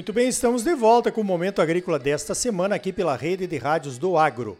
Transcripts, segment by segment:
Muito bem, estamos de volta com o Momento Agrícola desta semana aqui pela rede de rádios do Agro.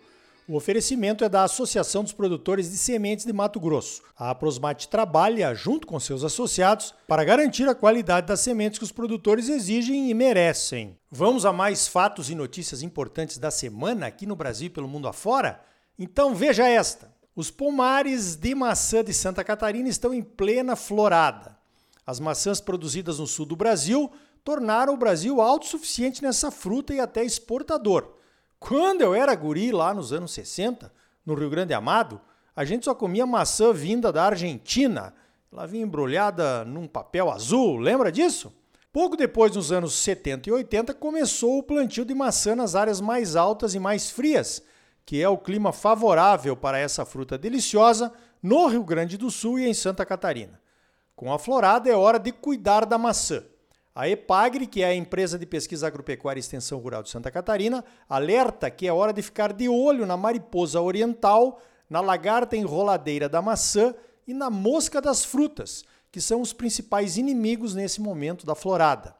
O oferecimento é da Associação dos Produtores de Sementes de Mato Grosso. A Aprosmate trabalha, junto com seus associados, para garantir a qualidade das sementes que os produtores exigem e merecem. Vamos a mais fatos e notícias importantes da semana aqui no Brasil e pelo mundo afora? Então veja esta. Os pomares de maçã de Santa Catarina estão em plena florada. As maçãs produzidas no sul do Brasil tornaram o Brasil autossuficiente nessa fruta e até exportador. Quando eu era guri lá nos anos 60, no Rio Grande Amado, a gente só comia maçã vinda da Argentina. Ela vinha embrulhada num papel azul, lembra disso? Pouco depois, nos anos 70 e 80, começou o plantio de maçã nas áreas mais altas e mais frias, que é o clima favorável para essa fruta deliciosa no Rio Grande do Sul e em Santa Catarina. Com a florada é hora de cuidar da maçã. A EPAGRE, que é a empresa de pesquisa agropecuária e extensão rural de Santa Catarina, alerta que é hora de ficar de olho na mariposa oriental, na lagarta enroladeira da maçã e na mosca das frutas, que são os principais inimigos nesse momento da florada.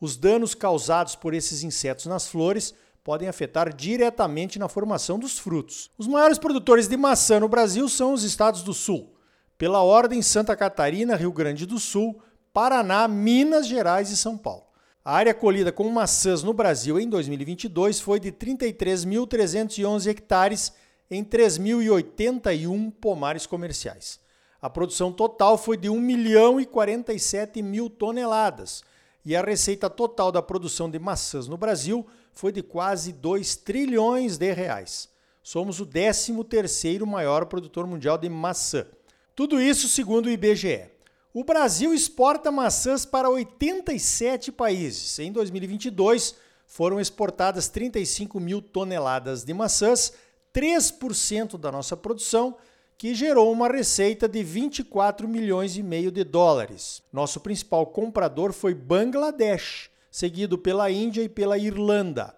Os danos causados por esses insetos nas flores podem afetar diretamente na formação dos frutos. Os maiores produtores de maçã no Brasil são os estados do Sul. Pela ordem Santa Catarina, Rio Grande do Sul, Paraná, Minas Gerais e São Paulo. A área colhida com maçãs no Brasil em 2022 foi de 33.311 hectares em 3.081 pomares comerciais. A produção total foi de 1 milhão e 47 mil toneladas e a receita total da produção de maçãs no Brasil foi de quase 2 trilhões de reais. Somos o 13º maior produtor mundial de maçã. Tudo isso segundo o IBGE. O Brasil exporta maçãs para 87 países. Em 2022, foram exportadas 35 mil toneladas de maçãs, 3% da nossa produção, que gerou uma receita de 24 milhões e meio de dólares. Nosso principal comprador foi Bangladesh, seguido pela Índia e pela Irlanda.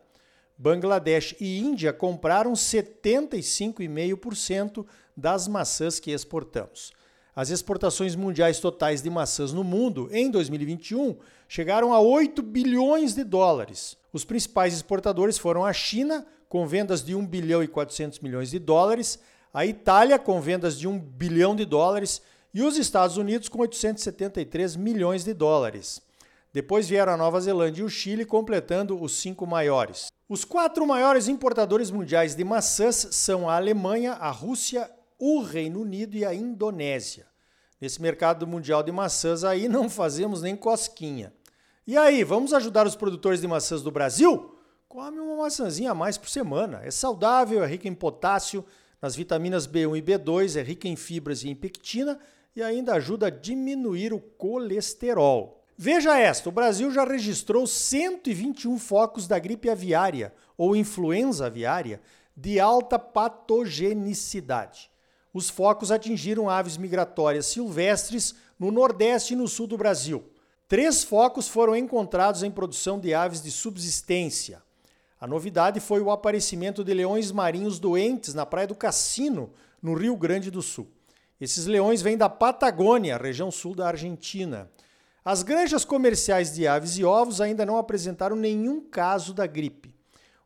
Bangladesh e Índia compraram 75,5% das maçãs que exportamos. As exportações mundiais totais de maçãs no mundo em 2021 chegaram a 8 bilhões de dólares. Os principais exportadores foram a China, com vendas de 1 bilhão e 400 milhões de dólares, a Itália, com vendas de 1 bilhão de dólares, e os Estados Unidos, com 873 milhões de dólares. Depois vieram a Nova Zelândia e o Chile, completando os cinco maiores. Os quatro maiores importadores mundiais de maçãs são a Alemanha, a Rússia, o Reino Unido e a Indonésia. Nesse mercado mundial de maçãs aí não fazemos nem cosquinha. E aí, vamos ajudar os produtores de maçãs do Brasil? Come uma maçãzinha a mais por semana. É saudável, é rica em potássio, nas vitaminas B1 e B2, é rica em fibras e em pectina e ainda ajuda a diminuir o colesterol. Veja esta: o Brasil já registrou 121 focos da gripe aviária ou influenza aviária de alta patogenicidade os focos atingiram aves migratórias silvestres no Nordeste e no Sul do Brasil. Três focos foram encontrados em produção de aves de subsistência. A novidade foi o aparecimento de leões marinhos doentes na Praia do Cassino, no Rio Grande do Sul. Esses leões vêm da Patagônia, região sul da Argentina. As granjas comerciais de aves e ovos ainda não apresentaram nenhum caso da gripe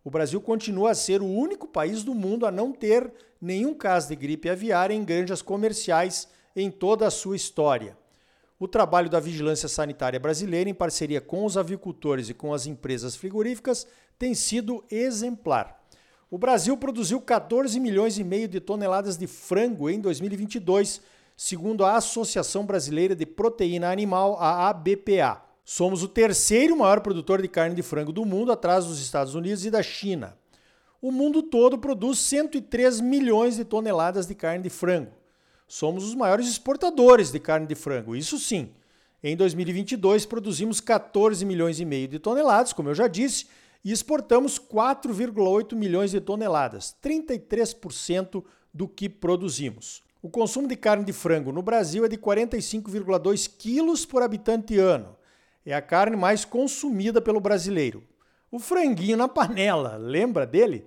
o Brasil continua a ser o único país do mundo a não ter nenhum caso de gripe aviária em granjas comerciais em toda a sua história. O trabalho da Vigilância Sanitária Brasileira, em parceria com os avicultores e com as empresas frigoríficas, tem sido exemplar. O Brasil produziu 14 milhões e meio de toneladas de frango em 2022, segundo a Associação Brasileira de Proteína Animal, a ABPA. Somos o terceiro maior produtor de carne de frango do mundo, atrás dos Estados Unidos e da China. O mundo todo produz 103 milhões de toneladas de carne de frango. Somos os maiores exportadores de carne de frango, isso sim. Em 2022 produzimos 14 milhões e meio de toneladas, como eu já disse, e exportamos 4,8 milhões de toneladas, 33% do que produzimos. O consumo de carne de frango no Brasil é de 45,2 quilos por habitante ano é a carne mais consumida pelo brasileiro. O franguinho na panela, lembra dele?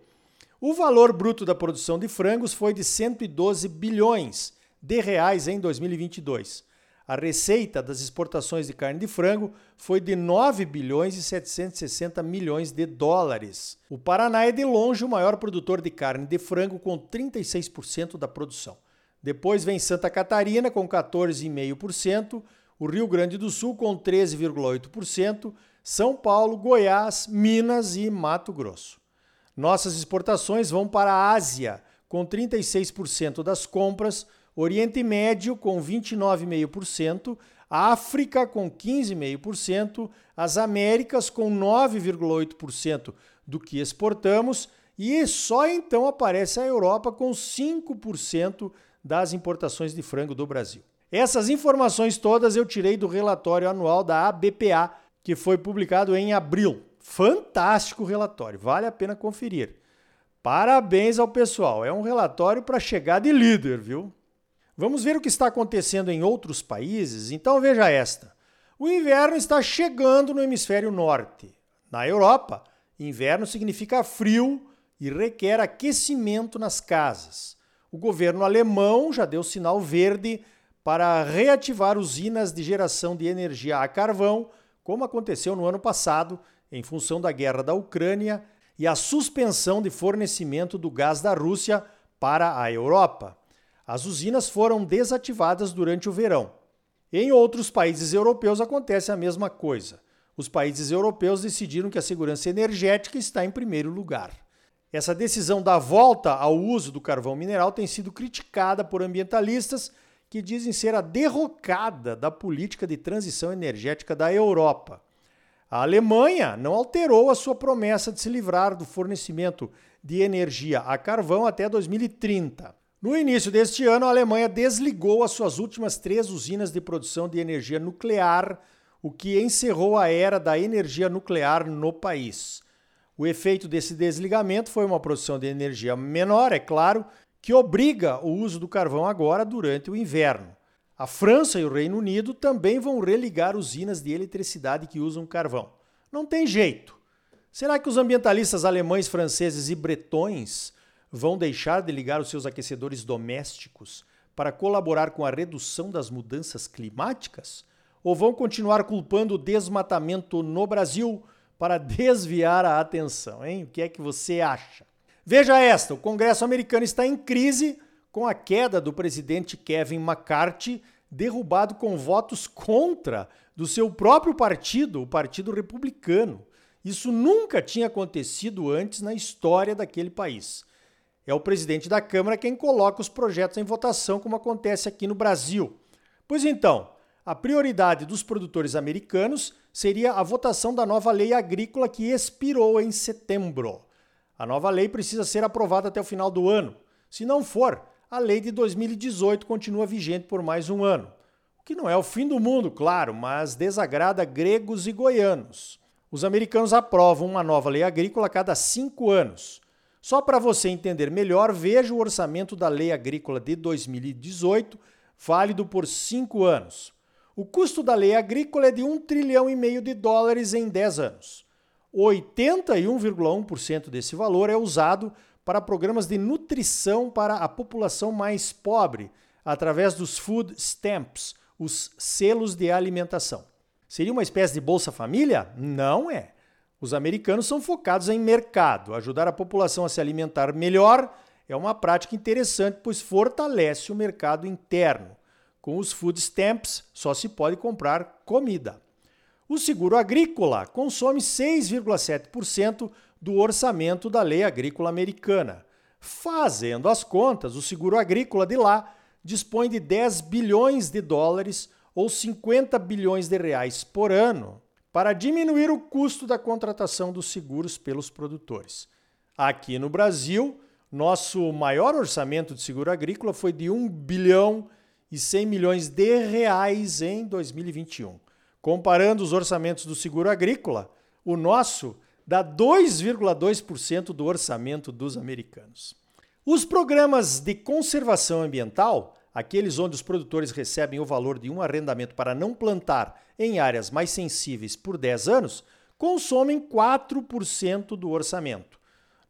O valor bruto da produção de frangos foi de 112 bilhões de reais em 2022. a receita das exportações de carne de frango foi de 9 bilhões e 760 milhões de dólares. O Paraná é de longe o maior produtor de carne de frango com 36% da produção. Depois vem Santa Catarina com 14,5%, o Rio Grande do Sul com 13,8%, São Paulo, Goiás, Minas e Mato Grosso. Nossas exportações vão para a Ásia, com 36% das compras, Oriente Médio com 29,5%, África com 15,5%, as Américas com 9,8% do que exportamos e só então aparece a Europa com 5% das importações de frango do Brasil. Essas informações todas eu tirei do relatório anual da ABPA, que foi publicado em abril. Fantástico relatório, vale a pena conferir. Parabéns ao pessoal, é um relatório para chegar de líder, viu? Vamos ver o que está acontecendo em outros países? Então veja esta. O inverno está chegando no hemisfério norte. Na Europa, inverno significa frio e requer aquecimento nas casas. O governo alemão já deu sinal verde para reativar usinas de geração de energia a carvão, como aconteceu no ano passado, em função da guerra da Ucrânia e a suspensão de fornecimento do gás da Rússia para a Europa. As usinas foram desativadas durante o verão. Em outros países europeus acontece a mesma coisa. Os países europeus decidiram que a segurança energética está em primeiro lugar. Essa decisão da volta ao uso do carvão mineral tem sido criticada por ambientalistas que dizem ser a derrocada da política de transição energética da Europa. A Alemanha não alterou a sua promessa de se livrar do fornecimento de energia a carvão até 2030. No início deste ano, a Alemanha desligou as suas últimas três usinas de produção de energia nuclear, o que encerrou a era da energia nuclear no país. O efeito desse desligamento foi uma produção de energia menor, é claro, que obriga o uso do carvão agora durante o inverno. A França e o Reino Unido também vão religar usinas de eletricidade que usam carvão. Não tem jeito. Será que os ambientalistas alemães, franceses e bretões vão deixar de ligar os seus aquecedores domésticos para colaborar com a redução das mudanças climáticas? Ou vão continuar culpando o desmatamento no Brasil para desviar a atenção, hein? O que é que você acha? Veja esta: o Congresso americano está em crise com a queda do presidente Kevin McCarthy, derrubado com votos contra do seu próprio partido, o Partido Republicano. Isso nunca tinha acontecido antes na história daquele país. É o presidente da Câmara quem coloca os projetos em votação, como acontece aqui no Brasil. Pois então, a prioridade dos produtores americanos seria a votação da nova lei agrícola que expirou em setembro. A nova lei precisa ser aprovada até o final do ano. Se não for, a lei de 2018 continua vigente por mais um ano. O que não é o fim do mundo, claro, mas desagrada gregos e goianos. Os americanos aprovam uma nova lei agrícola a cada cinco anos. Só para você entender melhor, veja o orçamento da Lei Agrícola de 2018, válido por cinco anos. O custo da lei agrícola é de 1 trilhão e meio de dólares em 10 anos. 81,1% desse valor é usado para programas de nutrição para a população mais pobre, através dos food stamps, os selos de alimentação. Seria uma espécie de Bolsa Família? Não é. Os americanos são focados em mercado. Ajudar a população a se alimentar melhor é uma prática interessante, pois fortalece o mercado interno. Com os food stamps, só se pode comprar comida. O seguro agrícola consome 6,7% do orçamento da lei agrícola americana. Fazendo as contas, o seguro agrícola de lá dispõe de 10 bilhões de dólares ou 50 bilhões de reais por ano para diminuir o custo da contratação dos seguros pelos produtores. Aqui no Brasil, nosso maior orçamento de seguro agrícola foi de 1 bilhão e 100 milhões de reais em 2021. Comparando os orçamentos do seguro agrícola, o nosso dá 2,2% do orçamento dos americanos. Os programas de conservação ambiental aqueles onde os produtores recebem o valor de um arrendamento para não plantar em áreas mais sensíveis por 10 anos, consomem 4% do orçamento.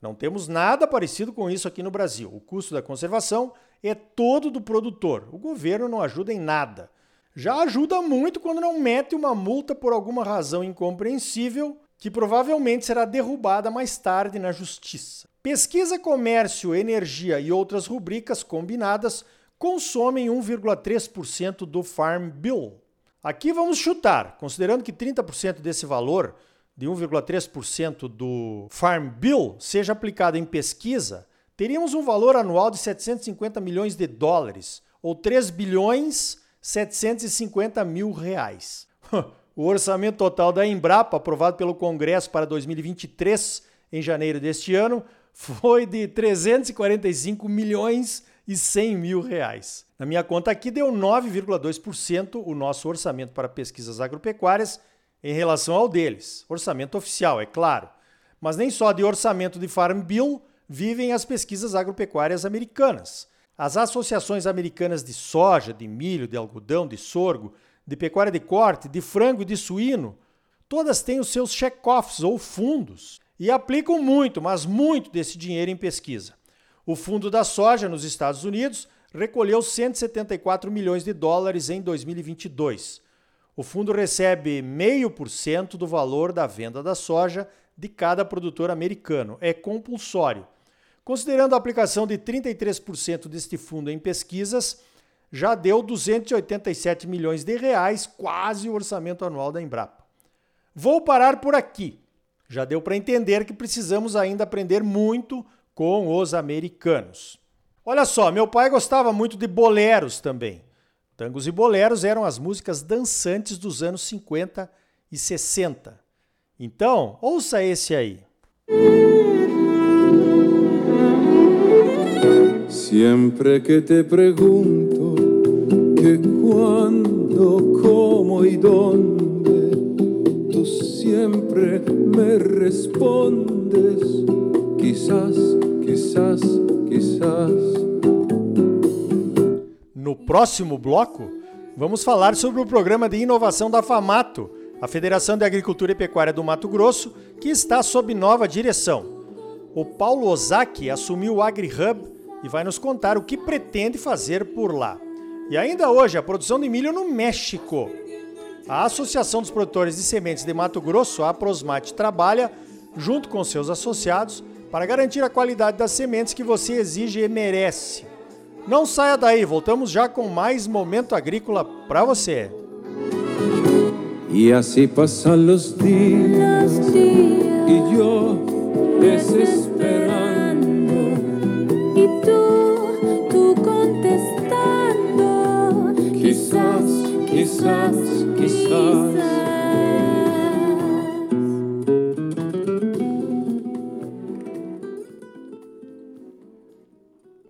Não temos nada parecido com isso aqui no Brasil. O custo da conservação é todo do produtor. O governo não ajuda em nada. Já ajuda muito quando não mete uma multa por alguma razão incompreensível que provavelmente será derrubada mais tarde na justiça. Pesquisa, comércio, energia e outras rubricas combinadas consomem 1,3% do Farm Bill. Aqui vamos chutar, considerando que 30% desse valor, de 1,3% do Farm Bill, seja aplicado em pesquisa, teríamos um valor anual de 750 milhões de dólares, ou 3 bilhões 750 mil reais. O orçamento total da Embrapa, aprovado pelo Congresso para 2023, em janeiro deste ano, foi de 345 milhões e 100 mil reais. Na minha conta aqui deu 9,2% o nosso orçamento para pesquisas agropecuárias em relação ao deles. Orçamento oficial, é claro. Mas nem só de orçamento de Farm Bill vivem as pesquisas agropecuárias americanas. As associações americanas de soja, de milho, de algodão, de sorgo, de pecuária de corte, de frango e de suíno, todas têm os seus check-offs ou fundos e aplicam muito, mas muito desse dinheiro em pesquisa. O Fundo da Soja nos Estados Unidos recolheu 174 milhões de dólares em 2022. O fundo recebe 0,5% do valor da venda da soja de cada produtor americano. É compulsório. Considerando a aplicação de 33% deste fundo em pesquisas, já deu 287 milhões de reais, quase o orçamento anual da Embrapa. Vou parar por aqui. Já deu para entender que precisamos ainda aprender muito com os americanos. Olha só, meu pai gostava muito de boleros também. Tangos e boleros eram as músicas dançantes dos anos 50 e 60. Então, ouça esse aí. Siempre que te pregunto que cuándo, cómo y dónde, tú siempre me respondes, quizás, quizás, quizás. No próximo bloco, vamos falar sobre o programa de inovação da FAMATO, a Federação de Agricultura e Pecuária do Mato Grosso, que está sob nova direção. O Paulo Ozaki assumiu o AgriHub e vai nos contar o que pretende fazer por lá. E ainda hoje, a produção de milho no México. A Associação dos Produtores de Sementes de Mato Grosso, a Prosmate, trabalha, junto com seus associados, para garantir a qualidade das sementes que você exige e merece. Não saia daí, voltamos já com mais Momento Agrícola para você. E assim passam os dias, e eu desesperando, e tu, tu contestando. quizás, quizás, quizás.